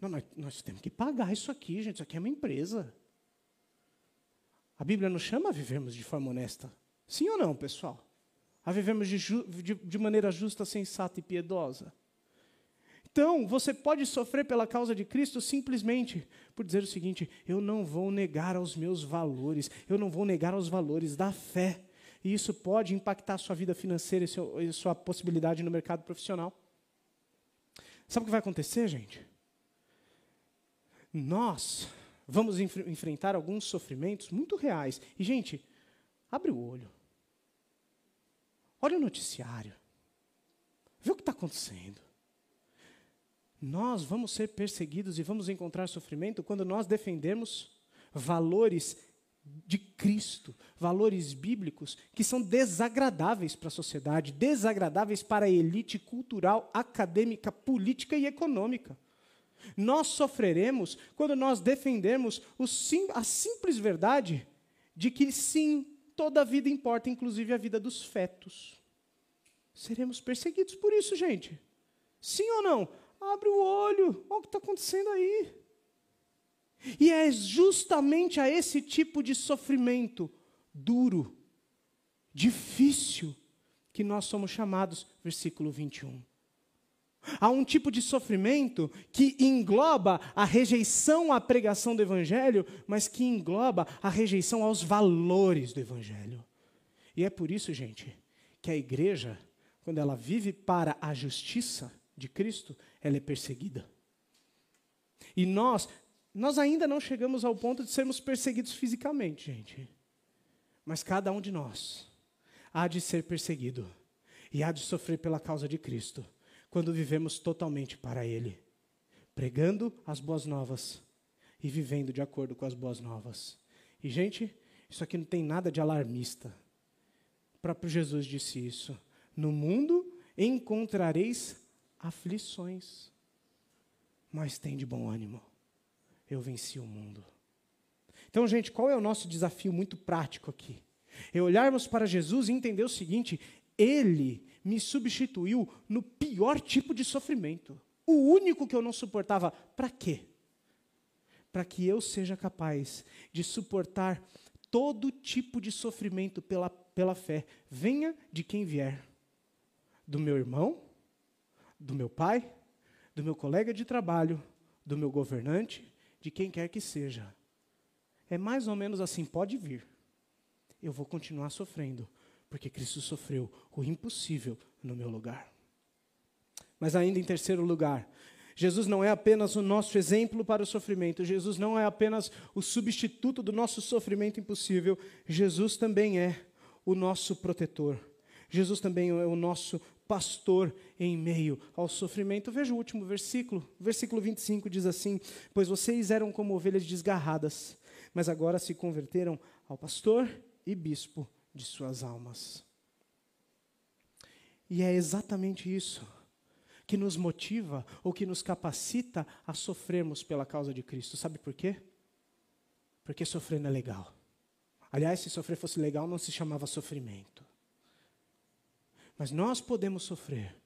Não, nós, nós temos que pagar isso aqui, gente, isso aqui é uma empresa. A Bíblia nos chama a vivermos de forma honesta. Sim ou não, pessoal? A vivermos de, de, de maneira justa, sensata e piedosa. Então, você pode sofrer pela causa de Cristo simplesmente por dizer o seguinte: eu não vou negar aos meus valores, eu não vou negar aos valores da fé. E isso pode impactar a sua vida financeira e a sua possibilidade no mercado profissional. Sabe o que vai acontecer, gente? nós vamos enf enfrentar alguns sofrimentos muito reais. E, gente, abre o olho. Olha o noticiário. Vê o que está acontecendo. Nós vamos ser perseguidos e vamos encontrar sofrimento quando nós defendemos valores de Cristo, valores bíblicos que são desagradáveis para a sociedade, desagradáveis para a elite cultural, acadêmica, política e econômica. Nós sofreremos quando nós defendemos sim, a simples verdade de que sim, toda a vida importa, inclusive a vida dos fetos. Seremos perseguidos por isso, gente. Sim ou não? Abre o olho, olha o que está acontecendo aí. E é justamente a esse tipo de sofrimento duro, difícil, que nós somos chamados, versículo 21. Há um tipo de sofrimento que engloba a rejeição à pregação do Evangelho, mas que engloba a rejeição aos valores do Evangelho. E é por isso, gente, que a igreja, quando ela vive para a justiça de Cristo, ela é perseguida. E nós, nós ainda não chegamos ao ponto de sermos perseguidos fisicamente, gente. Mas cada um de nós há de ser perseguido e há de sofrer pela causa de Cristo quando vivemos totalmente para Ele, pregando as boas novas e vivendo de acordo com as boas novas. E, gente, isso aqui não tem nada de alarmista. O próprio Jesus disse isso. No mundo encontrareis aflições, mas tem de bom ânimo. Eu venci o mundo. Então, gente, qual é o nosso desafio muito prático aqui? É olharmos para Jesus e entender o seguinte: Ele me substituiu no pior tipo de sofrimento. O único que eu não suportava. Para quê? Para que eu seja capaz de suportar todo tipo de sofrimento pela, pela fé, venha de quem vier. Do meu irmão, do meu pai, do meu colega de trabalho, do meu governante, de quem quer que seja. É mais ou menos assim: pode vir. Eu vou continuar sofrendo, porque Cristo sofreu o impossível no meu lugar. Mas ainda em terceiro lugar, Jesus não é apenas o nosso exemplo para o sofrimento, Jesus não é apenas o substituto do nosso sofrimento impossível, Jesus também é o nosso protetor. Jesus também é o nosso pastor em meio ao sofrimento. Veja o último versículo, versículo 25 diz assim: Pois vocês eram como ovelhas desgarradas, mas agora se converteram ao pastor e bispo de suas almas. E é exatamente isso que nos motiva ou que nos capacita a sofrermos pela causa de Cristo. Sabe por quê? Porque sofrer não é legal. Aliás, se sofrer fosse legal, não se chamava sofrimento. Mas nós podemos sofrer,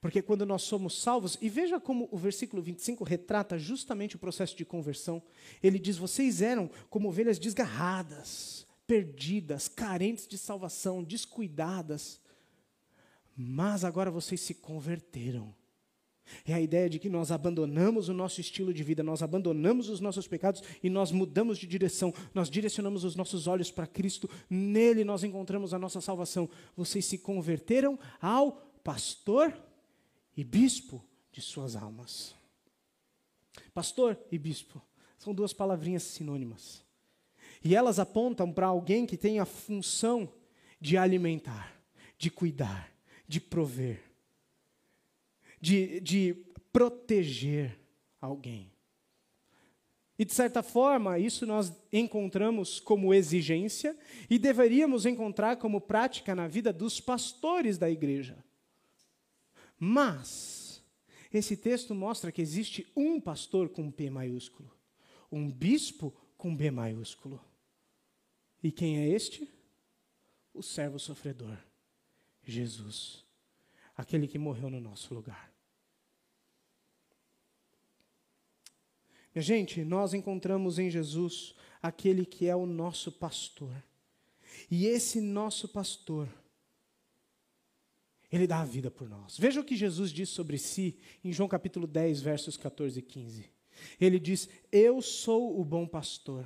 porque quando nós somos salvos, e veja como o versículo 25 retrata justamente o processo de conversão. Ele diz: Vocês eram como ovelhas desgarradas perdidas, carentes de salvação, descuidadas. Mas agora vocês se converteram. É a ideia de que nós abandonamos o nosso estilo de vida, nós abandonamos os nossos pecados e nós mudamos de direção, nós direcionamos os nossos olhos para Cristo, nele nós encontramos a nossa salvação. Vocês se converteram ao pastor e bispo de suas almas. Pastor e bispo são duas palavrinhas sinônimas. E elas apontam para alguém que tem a função de alimentar, de cuidar, de prover, de, de proteger alguém. E, de certa forma, isso nós encontramos como exigência e deveríamos encontrar como prática na vida dos pastores da igreja. Mas, esse texto mostra que existe um pastor com P maiúsculo, um bispo com B maiúsculo. E quem é este? O servo sofredor, Jesus, aquele que morreu no nosso lugar. Minha gente, nós encontramos em Jesus aquele que é o nosso pastor. E esse nosso pastor, ele dá a vida por nós. Veja o que Jesus diz sobre si em João capítulo 10, versos 14 e 15. Ele diz: Eu sou o bom pastor.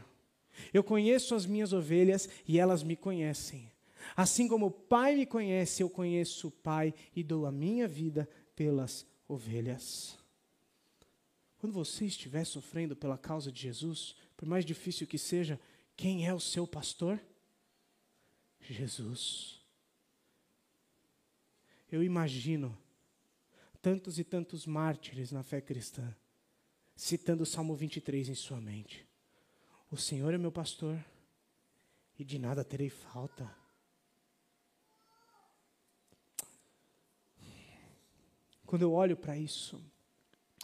Eu conheço as minhas ovelhas e elas me conhecem. Assim como o Pai me conhece, eu conheço o Pai e dou a minha vida pelas ovelhas. quando você estiver sofrendo pela causa de Jesus, por mais difícil que seja, quem é o seu pastor? Jesus. Eu imagino tantos e tantos mártires na fé cristã, citando o Salmo 23 em sua mente. O Senhor é meu pastor e de nada terei falta. Quando eu olho para isso,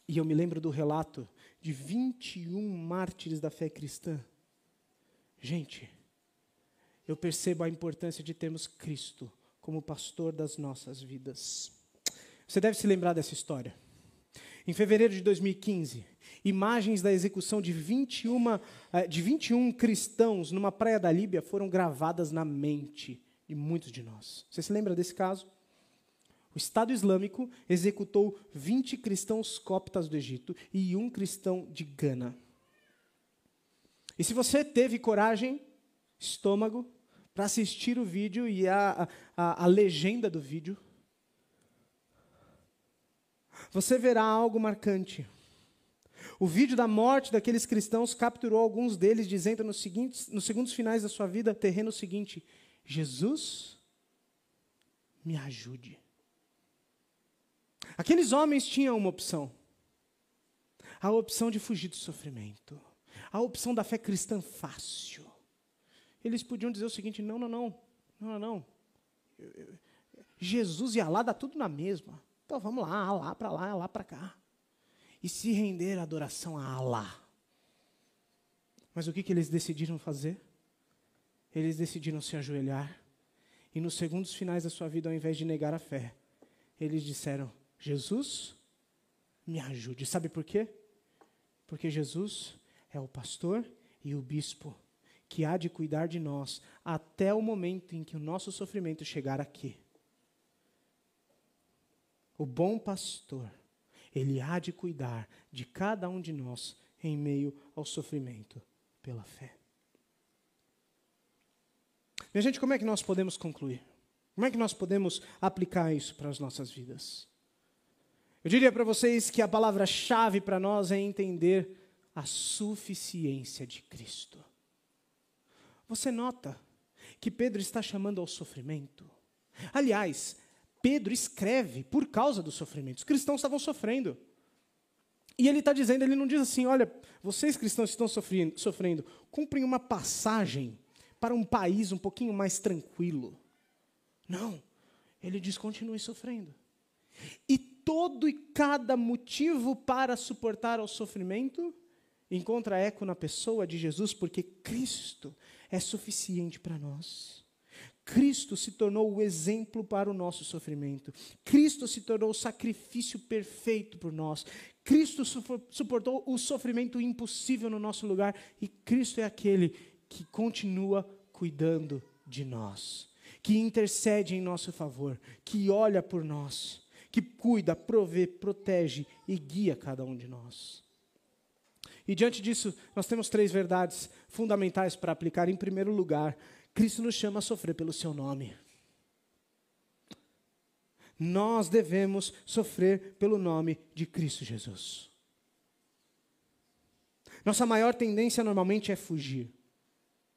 e eu me lembro do relato de 21 mártires da fé cristã, gente, eu percebo a importância de termos Cristo como pastor das nossas vidas. Você deve se lembrar dessa história. Em fevereiro de 2015, imagens da execução de 21, eh, de 21 cristãos numa praia da Líbia foram gravadas na mente de muitos de nós. Você se lembra desse caso? O Estado Islâmico executou 20 cristãos coptas do Egito e um cristão de Gana. E se você teve coragem, estômago, para assistir o vídeo e a, a, a legenda do vídeo, você verá algo marcante. O vídeo da morte daqueles cristãos capturou alguns deles, dizendo nos, seguintes, nos segundos finais da sua vida terreno seguinte: Jesus, me ajude. Aqueles homens tinham uma opção: a opção de fugir do sofrimento, a opção da fé cristã fácil. Eles podiam dizer o seguinte: não, não, não, não, não. não. Jesus e Alá dá tudo na mesma. Então vamos lá, Alá para lá, Alá para cá. E se render à adoração a Alá. Mas o que, que eles decidiram fazer? Eles decidiram se ajoelhar. E nos segundos finais da sua vida, ao invés de negar a fé, eles disseram: Jesus, me ajude. Sabe por quê? Porque Jesus é o pastor e o bispo que há de cuidar de nós até o momento em que o nosso sofrimento chegar aqui. O bom pastor, ele há de cuidar de cada um de nós em meio ao sofrimento pela fé. Minha gente, como é que nós podemos concluir? Como é que nós podemos aplicar isso para as nossas vidas? Eu diria para vocês que a palavra-chave para nós é entender a suficiência de Cristo. Você nota que Pedro está chamando ao sofrimento. Aliás, Pedro escreve por causa do sofrimento. Os cristãos estavam sofrendo. E ele está dizendo, ele não diz assim, olha, vocês cristãos estão sofrendo, sofrendo, cumprem uma passagem para um país um pouquinho mais tranquilo. Não, ele diz, continue sofrendo. E todo e cada motivo para suportar o sofrimento encontra eco na pessoa de Jesus, porque Cristo é suficiente para nós. Cristo se tornou o exemplo para o nosso sofrimento. Cristo se tornou o sacrifício perfeito por nós. Cristo suportou o sofrimento impossível no nosso lugar. E Cristo é aquele que continua cuidando de nós, que intercede em nosso favor, que olha por nós, que cuida, provê, protege e guia cada um de nós. E diante disso, nós temos três verdades fundamentais para aplicar. Em primeiro lugar, Cristo nos chama a sofrer pelo seu nome. Nós devemos sofrer pelo nome de Cristo Jesus. Nossa maior tendência normalmente é fugir.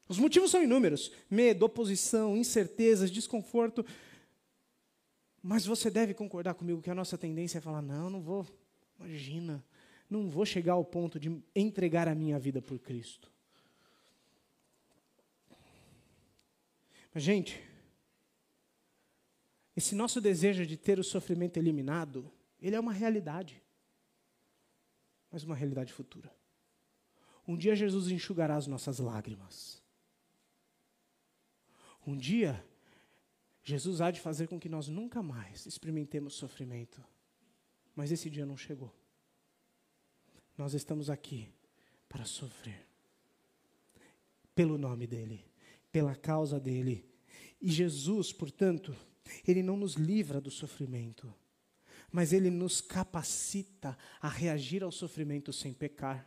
Os motivos são inúmeros: medo, oposição, incertezas, desconforto. Mas você deve concordar comigo que a nossa tendência é falar: não, não vou, imagina, não vou chegar ao ponto de entregar a minha vida por Cristo. Mas, gente, esse nosso desejo de ter o sofrimento eliminado, ele é uma realidade, mas uma realidade futura. Um dia Jesus enxugará as nossas lágrimas. Um dia, Jesus há de fazer com que nós nunca mais experimentemos sofrimento. Mas esse dia não chegou. Nós estamos aqui para sofrer. Pelo nome dEle pela causa dele. E Jesus, portanto, ele não nos livra do sofrimento, mas ele nos capacita a reagir ao sofrimento sem pecar.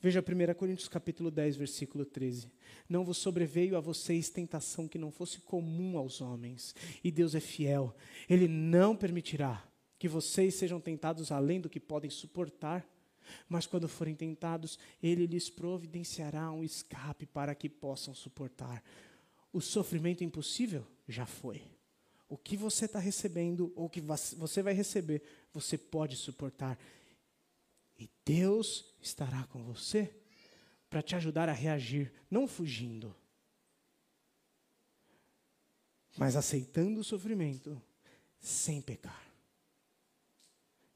Veja 1 Coríntios capítulo 10, versículo 13. Não vos sobreveio a vocês tentação que não fosse comum aos homens, e Deus é fiel. Ele não permitirá que vocês sejam tentados além do que podem suportar, Mas quando forem tentados, ele lhes providenciará um escape para que possam suportar. O sofrimento impossível já foi. O que você está recebendo, ou que você vai receber, você pode suportar. E Deus estará com você para te ajudar a reagir, não fugindo, mas aceitando o sofrimento sem pecar.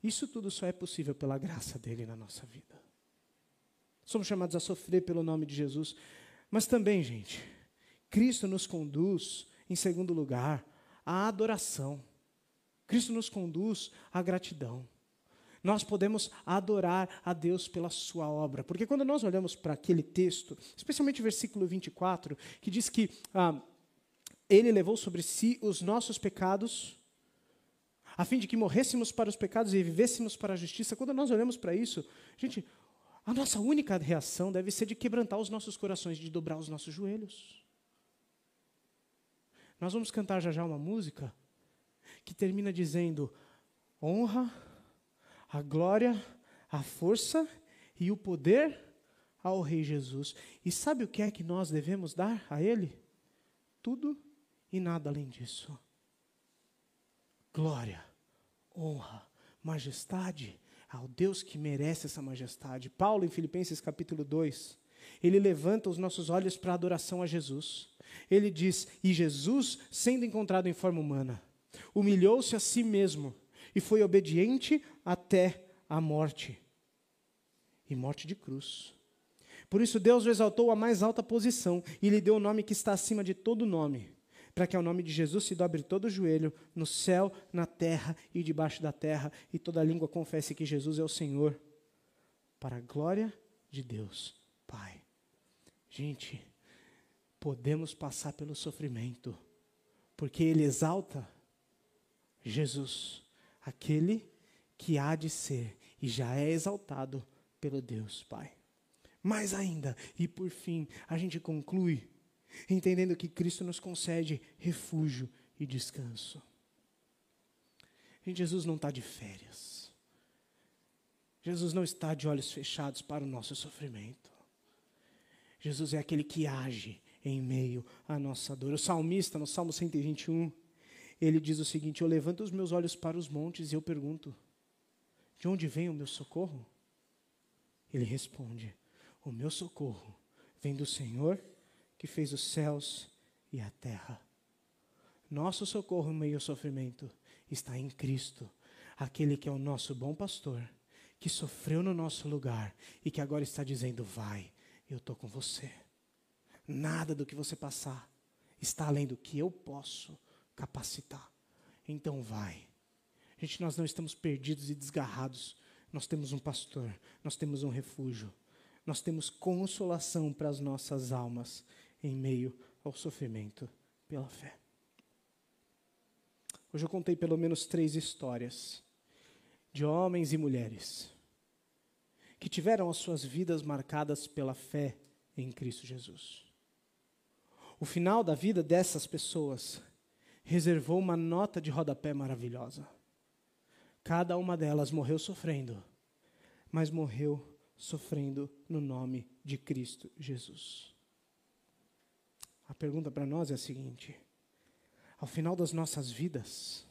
Isso tudo só é possível pela graça dele na nossa vida. Somos chamados a sofrer pelo nome de Jesus, mas também, gente, Cristo nos conduz, em segundo lugar, à adoração. Cristo nos conduz à gratidão. Nós podemos adorar a Deus pela sua obra. Porque quando nós olhamos para aquele texto, especialmente o versículo 24, que diz que ah, ele levou sobre si os nossos pecados a fim de que morrêssemos para os pecados e vivêssemos para a justiça. Quando nós olhamos para isso, gente, a nossa única reação deve ser de quebrantar os nossos corações, de dobrar os nossos joelhos. Nós vamos cantar já já uma música que termina dizendo: honra, a glória, a força e o poder ao Rei Jesus. E sabe o que é que nós devemos dar a Ele? Tudo e nada além disso glória, honra, majestade ao Deus que merece essa majestade. Paulo, em Filipenses capítulo 2, ele levanta os nossos olhos para a adoração a Jesus. Ele diz: E Jesus, sendo encontrado em forma humana, humilhou-se a si mesmo e foi obediente até a morte e morte de cruz. Por isso, Deus o exaltou à mais alta posição e lhe deu o nome que está acima de todo nome para que ao nome de Jesus se dobre todo o joelho, no céu, na terra e debaixo da terra, e toda língua confesse que Jesus é o Senhor, para a glória de Deus, Pai. Gente, podemos passar pelo sofrimento, porque Ele exalta Jesus, aquele que há de ser e já é exaltado pelo Deus Pai. Mais ainda, e por fim, a gente conclui entendendo que Cristo nos concede refúgio e descanso. Jesus não está de férias. Jesus não está de olhos fechados para o nosso sofrimento. Jesus é aquele que age em meio à nossa dor. O salmista, no Salmo 121, ele diz o seguinte: Eu levanto os meus olhos para os montes e eu pergunto: De onde vem o meu socorro? Ele responde: O meu socorro vem do Senhor que fez os céus e a terra. Nosso socorro em meio ao sofrimento está em Cristo, aquele que é o nosso bom pastor, que sofreu no nosso lugar e que agora está dizendo: Vai, eu estou com você. Nada do que você passar está além do que eu posso capacitar. Então vai. Gente, nós não estamos perdidos e desgarrados. Nós temos um pastor, nós temos um refúgio, nós temos consolação para as nossas almas em meio ao sofrimento pela fé. Hoje eu contei pelo menos três histórias de homens e mulheres que tiveram as suas vidas marcadas pela fé em Cristo Jesus. O final da vida dessas pessoas reservou uma nota de rodapé maravilhosa. Cada uma delas morreu sofrendo, mas morreu sofrendo no nome de Cristo Jesus. A pergunta para nós é a seguinte: ao final das nossas vidas,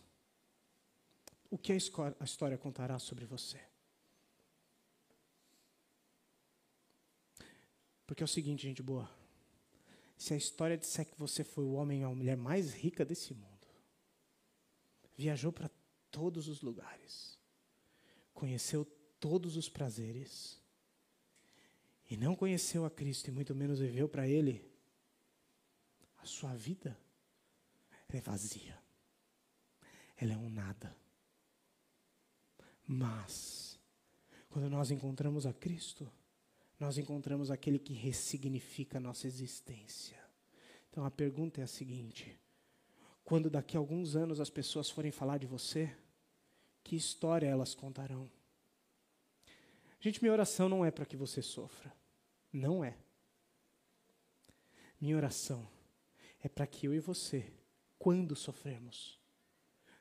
o que a história contará sobre você? Porque é o seguinte, gente boa. Se a história disser que você foi o homem ou a mulher mais rica desse mundo, viajou para todos os lugares, conheceu todos os prazeres, e não conheceu a Cristo e muito menos viveu para Ele, sua vida é vazia. Ela é um nada. Mas, quando nós encontramos a Cristo, nós encontramos aquele que ressignifica a nossa existência. Então a pergunta é a seguinte: quando daqui a alguns anos as pessoas forem falar de você, que história elas contarão? Gente, minha oração não é para que você sofra. Não é. Minha oração é para que eu e você, quando sofremos,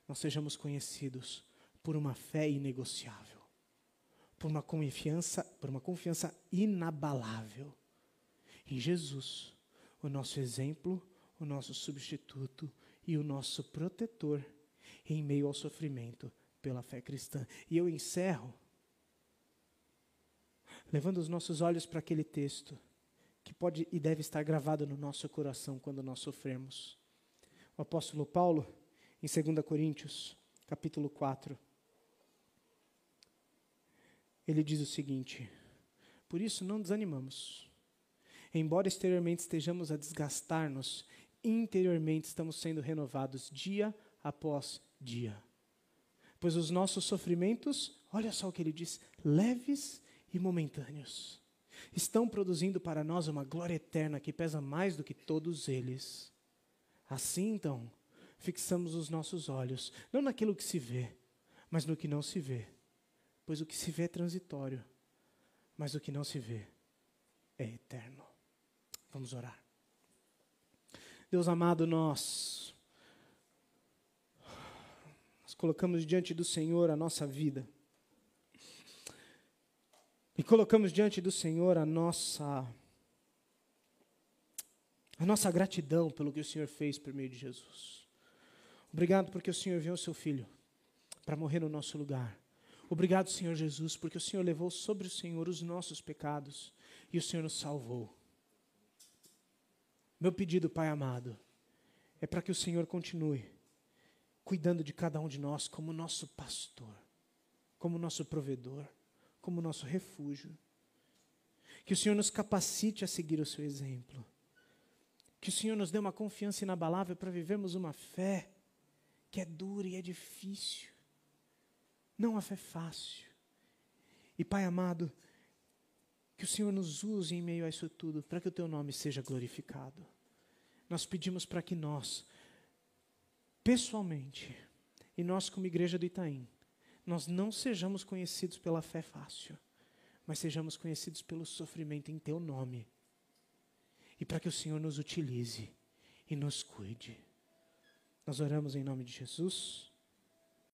nós sejamos conhecidos por uma fé inegociável, por uma confiança, por uma confiança inabalável em Jesus, o nosso exemplo, o nosso substituto e o nosso protetor em meio ao sofrimento pela fé cristã. E eu encerro levando os nossos olhos para aquele texto que pode e deve estar gravado no nosso coração quando nós sofremos. O apóstolo Paulo, em 2 Coríntios, capítulo 4, ele diz o seguinte: Por isso não desanimamos. Embora exteriormente estejamos a desgastar-nos, interiormente estamos sendo renovados dia após dia. Pois os nossos sofrimentos, olha só o que ele diz, leves e momentâneos, estão produzindo para nós uma glória eterna que pesa mais do que todos eles. Assim, então, fixamos os nossos olhos, não naquilo que se vê, mas no que não se vê Pois o que se vê é transitório, mas o que não se vê é eterno. Vamos orar. Deus amado, nós, colocamos diante do Senhor a nossa vida. E colocamos diante do Senhor a nossa a nossa gratidão pelo que o Senhor fez por meio de Jesus. Obrigado porque o Senhor viu o seu filho para morrer no nosso lugar Obrigado, Senhor Jesus, porque o Senhor levou sobre o Senhor os nossos pecados e o Senhor nos salvou. Meu pedido, Pai amado, é para que o Senhor continue cuidando de cada um de nós como nosso pastor, como nosso provedor, como nosso refúgio. Que o Senhor nos capacite a seguir o seu exemplo. Que o Senhor nos dê uma confiança inabalável para vivermos uma fé que é dura e é difícil não a fé fácil. E Pai amado, que o Senhor nos use em meio a isso tudo, para que o Teu nome seja glorificado. Nós pedimos para que nós, pessoalmente, e nós como igreja do Itaim, nós não sejamos conhecidos pela fé fácil, mas sejamos conhecidos pelo sofrimento em Teu nome. E para que o Senhor nos utilize e nos cuide. Nós oramos em nome de Jesus.